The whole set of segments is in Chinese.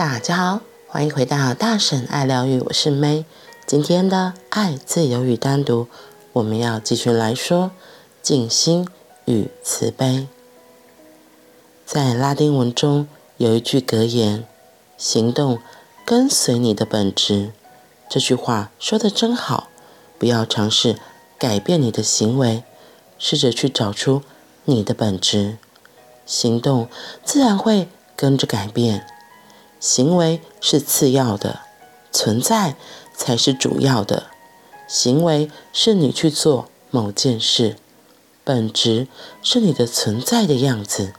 大家好，欢迎回到大婶爱疗愈，我是 May。今天的爱、自由与单独，我们要继续来说静心与慈悲。在拉丁文中有一句格言：“行动跟随你的本质。”这句话说得真好，不要尝试改变你的行为，试着去找出你的本质，行动自然会跟着改变。行为是次要的，存在才是主要的。行为是你去做某件事，本质是你的存在的样子。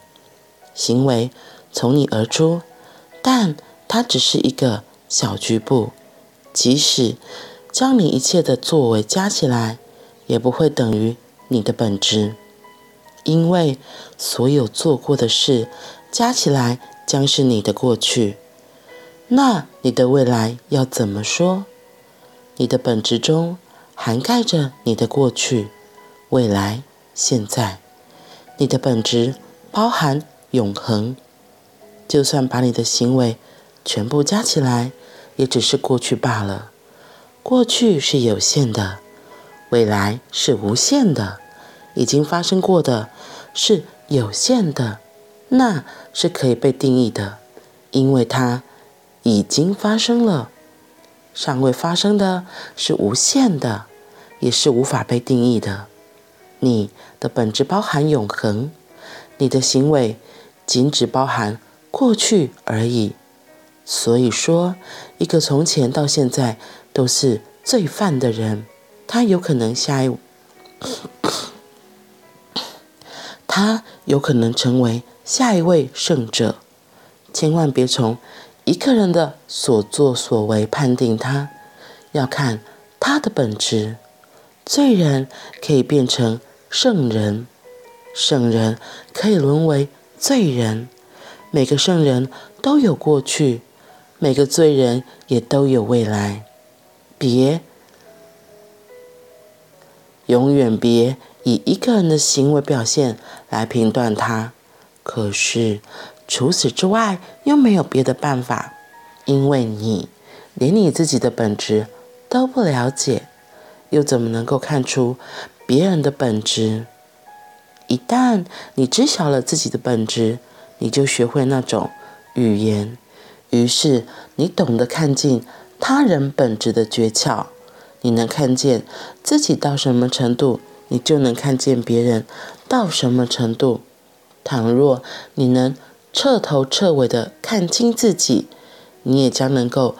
行为从你而出，但它只是一个小局部。即使将你一切的作为加起来，也不会等于你的本质，因为所有做过的事加起来将是你的过去。那你的未来要怎么说？你的本质中涵盖着你的过去、未来、现在。你的本质包含永恒，就算把你的行为全部加起来。也只是过去罢了。过去是有限的，未来是无限的，已经发生过的是有限的，那是可以被定义的，因为它已经发生了。尚未发生的是无限的，也是无法被定义的。你的本质包含永恒，你的行为仅只包含过去而已。所以说，一个从前到现在都是罪犯的人，他有可能下一，他有可能成为下一位圣者。千万别从一个人的所作所为判定他，要看他的本质。罪人可以变成圣人，圣人可以沦为罪人。每个圣人都有过去。每个罪人也都有未来，别，永远别以一个人的行为表现来评断他。可是除此之外，又没有别的办法，因为你连你自己的本质都不了解，又怎么能够看出别人的本质？一旦你知晓了自己的本质，你就学会那种语言。于是，你懂得看见他人本质的诀窍。你能看见自己到什么程度，你就能看见别人到什么程度。倘若你能彻头彻尾的看清自己，你也将能够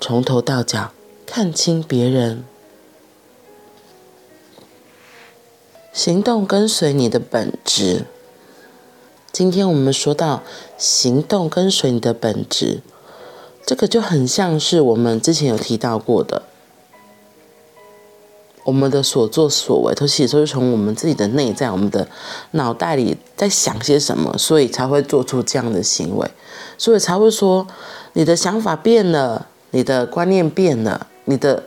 从头到脚看清别人。行动跟随你的本质。今天我们说到行动跟随你的本质。这个就很像是我们之前有提到过的，我们的所作所为都其实都是从我们自己的内在、我们的脑袋里在想些什么，所以才会做出这样的行为，所以才会说你的想法变了，你的观念变了，你的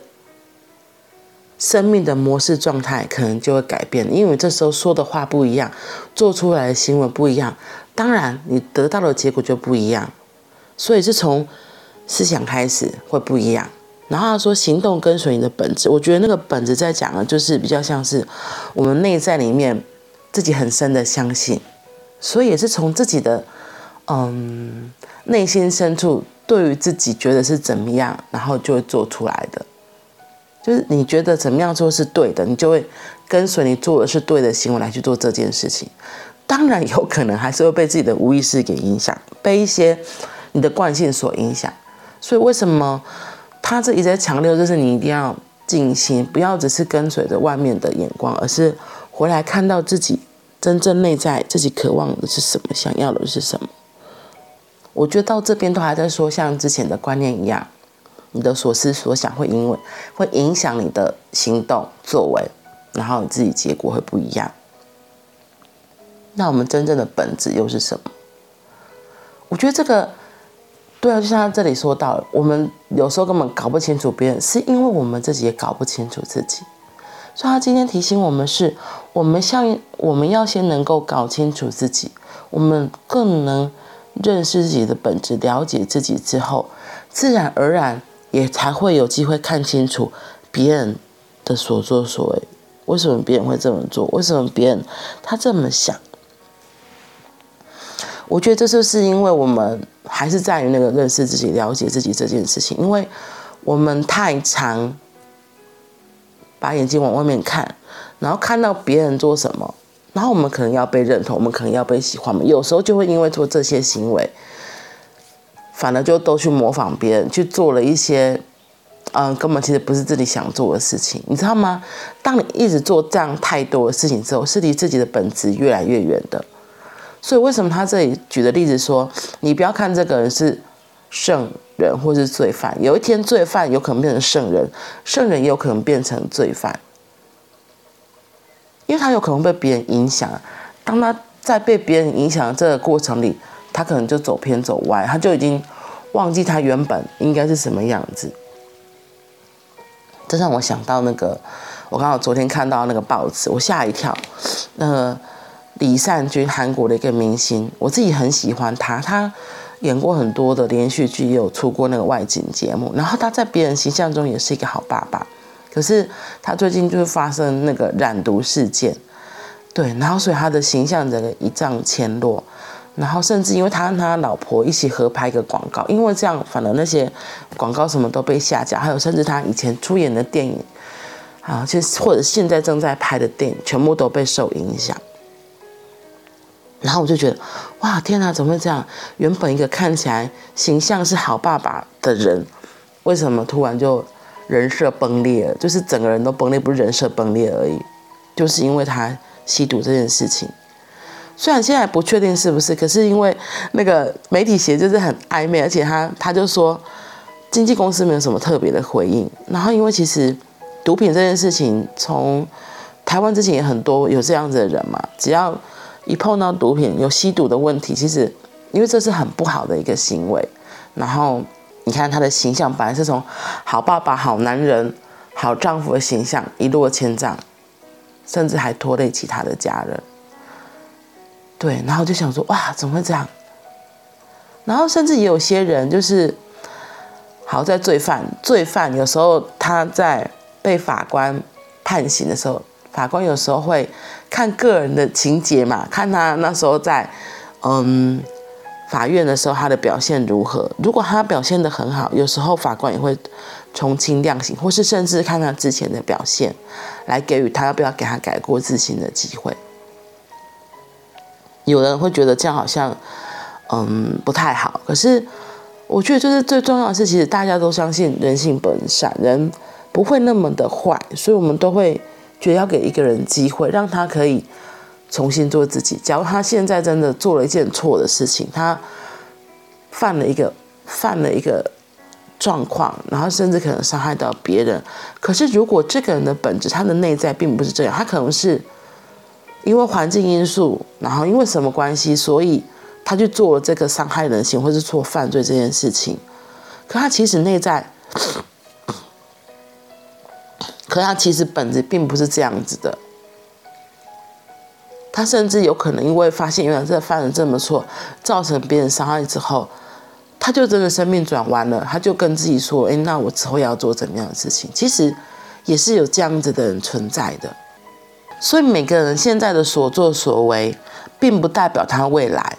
生命的模式状态可能就会改变，因为这时候说的话不一样，做出来的行为不一样，当然你得到的结果就不一样，所以是从。思想开始会不一样，然后他说行动跟随你的本质，我觉得那个本质在讲的，就是比较像是我们内在里面自己很深的相信，所以也是从自己的嗯内心深处对于自己觉得是怎么样，然后就会做出来的，就是你觉得怎么样做是对的，你就会跟随你做的是对的行为来去做这件事情，当然有可能还是会被自己的无意识给影响，被一些你的惯性所影响。所以为什么他这一直在强调，就是你一定要静心，不要只是跟随着外面的眼光，而是回来看到自己真正内在自己渴望的是什么，想要的是什么。我觉得到这边都还在说像之前的观念一样，你的所思所想会因为会影响你的行动作为，然后你自己结果会不一样。那我们真正的本质又是什么？我觉得这个。对啊，就像他这里说到，我们有时候根本搞不清楚别人，是因为我们自己也搞不清楚自己。所以他今天提醒我们是，我们像我们要先能够搞清楚自己，我们更能认识自己的本质，了解自己之后，自然而然也才会有机会看清楚别人的所作所为。为什么别人会这么做？为什么别人他这么想？我觉得这就是因为我们还是在于那个认识自己、了解自己这件事情，因为我们太常把眼睛往外面看，然后看到别人做什么，然后我们可能要被认同，我们可能要被喜欢嘛，有时候就会因为做这些行为，反而就都去模仿别人，去做了一些嗯根本其实不是自己想做的事情，你知道吗？当你一直做这样太多的事情之后，是离自己的本质越来越远的。所以为什么他这里举的例子说，你不要看这个人是圣人或是罪犯，有一天罪犯有可能变成圣人，圣人也有可能变成罪犯，因为他有可能被别人影响。当他在被别人影响这个过程里，他可能就走偏走歪，他就已经忘记他原本应该是什么样子。这让我想到那个，我刚好昨天看到那个报纸，我吓一跳，那个。李善均，韩国的一个明星，我自己很喜欢他。他演过很多的连续剧，也有出过那个外景节目。然后他在别人形象中也是一个好爸爸。可是他最近就是发生那个染毒事件，对，然后所以他的形象整个一丈千落。然后甚至因为他跟他老婆一起合拍一个广告，因为这样，反而那些广告什么都被下架，还有甚至他以前出演的电影啊，其实或者现在正在拍的电影，全部都被受影响。然后我就觉得，哇，天哪，怎么会这样？原本一个看起来形象是好爸爸的人，为什么突然就人设崩裂了？就是整个人都崩裂，不是人设崩裂而已，就是因为他吸毒这件事情。虽然现在不确定是不是，可是因为那个媒体写就是很暧昧，而且他他就说经纪公司没有什么特别的回应。然后因为其实毒品这件事情，从台湾之前也很多有这样子的人嘛，只要。一碰到毒品有吸毒的问题，其实因为这是很不好的一个行为。然后你看他的形象本来是从好爸爸、好男人、好丈夫的形象一落千丈，甚至还拖累其他的家人。对，然后就想说哇，怎么会这样？然后甚至也有些人就是好在罪犯，罪犯有时候他在被法官判刑的时候。法官有时候会看个人的情节嘛，看他那时候在嗯法院的时候他的表现如何。如果他表现的很好，有时候法官也会从轻量刑，或是甚至看他之前的表现，来给予他要不要给他改过自新的机会。有人会觉得这样好像嗯不太好，可是我觉得就是最重要的是，其实大家都相信人性本善，人不会那么的坏，所以我们都会。觉得要给一个人机会，让他可以重新做自己。假如他现在真的做了一件错的事情，他犯了一个犯了一个状况，然后甚至可能伤害到别人。可是如果这个人的本质，他的内在并不是这样，他可能是因为环境因素，然后因为什么关系，所以他去做了这个伤害人性或是做犯罪这件事情。可他其实内在。可他其实本质并不是这样子的，他甚至有可能因为发现原来这犯了这么错，造成别人伤害之后，他就真的生命转弯了，他就跟自己说：“哎，那我之后要做怎么样的事情？”其实也是有这样子的人存在的，所以每个人现在的所作所为，并不代表他未来。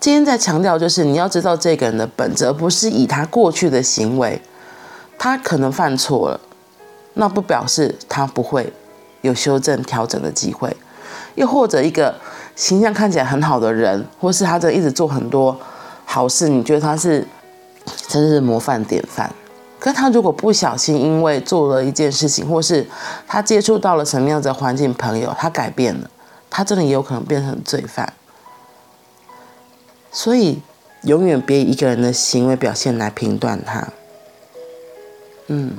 今天在强调就是你要知道这个人的本质，而不是以他过去的行为，他可能犯错了。那不表示他不会有修正调整的机会，又或者一个形象看起来很好的人，或是他这一直做很多好事，你觉得他是真是模范典范。可他如果不小心因为做了一件事情，或是他接触到了什么样的环境、朋友，他改变了，他真的也有可能变成罪犯。所以，永远别以一个人的行为表现来评断他。嗯。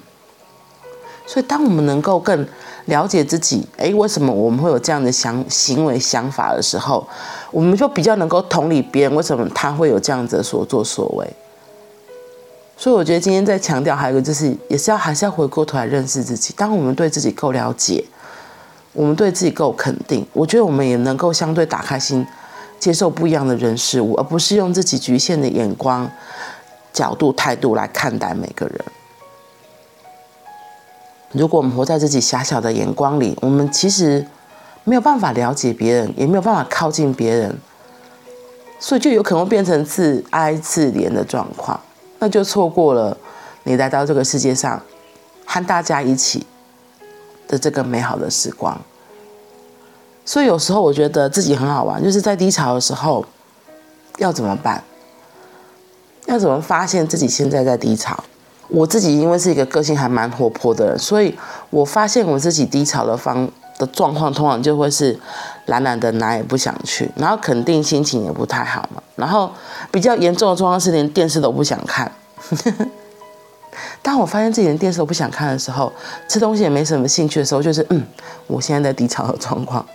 所以，当我们能够更了解自己，诶，为什么我们会有这样的想行为想法的时候，我们就比较能够同理别人为什么他会有这样子的所作所为。所以，我觉得今天在强调还有一个就是，也是要还是要回过头来认识自己。当我们对自己够了解，我们对自己够肯定，我觉得我们也能够相对打开心，接受不一样的人事物，而不是用自己局限的眼光、角度、态度来看待每个人。如果我们活在自己狭小的眼光里，我们其实没有办法了解别人，也没有办法靠近别人，所以就有可能变成自哀自怜的状况，那就错过了你来到这个世界上和大家一起的这个美好的时光。所以有时候我觉得自己很好玩，就是在低潮的时候要怎么办？要怎么发现自己现在在低潮？我自己因为是一个个性还蛮活泼的人，所以我发现我自己低潮的方的状况，通常就会是懒懒的，哪也不想去，然后肯定心情也不太好嘛。然后比较严重的状况是连电视都不想看。当我发现自己连电视都不想看的时候，吃东西也没什么兴趣的时候，就是嗯，我现在在低潮的状况，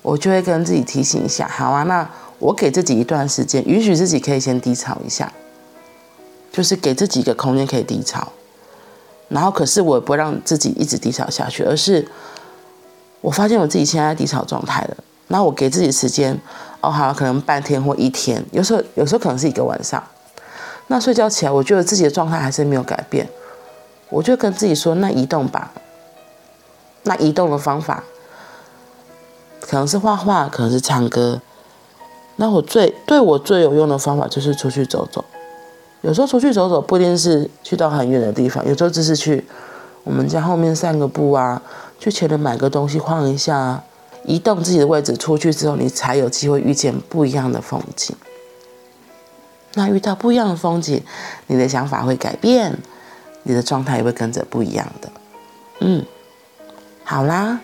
我就会跟自己提醒一下，好啊，那我给自己一段时间，允许自己可以先低潮一下。就是给自己一个空间可以低潮，然后可是我也不让自己一直低潮下去，而是我发现我自己现在在低潮状态了，那我给自己时间，哦好，可能半天或一天，有时候有时候可能是一个晚上，那睡觉起来，我觉得自己的状态还是没有改变，我就跟自己说，那移动吧，那移动的方法可能是画画，可能是唱歌，那我最对我最有用的方法就是出去走走。有时候出去走走，不一定是去到很远的地方，有时候只是去我们家后面散个步啊，去前面买个东西晃一下，移动自己的位置出去之后，你才有机会遇见不一样的风景。那遇到不一样的风景，你的想法会改变，你的状态也会跟着不一样的。嗯，好啦，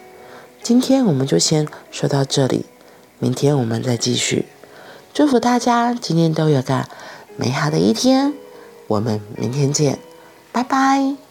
今天我们就先说到这里，明天我们再继续。祝福大家今天都有个美好的一天，我们明天见，拜拜。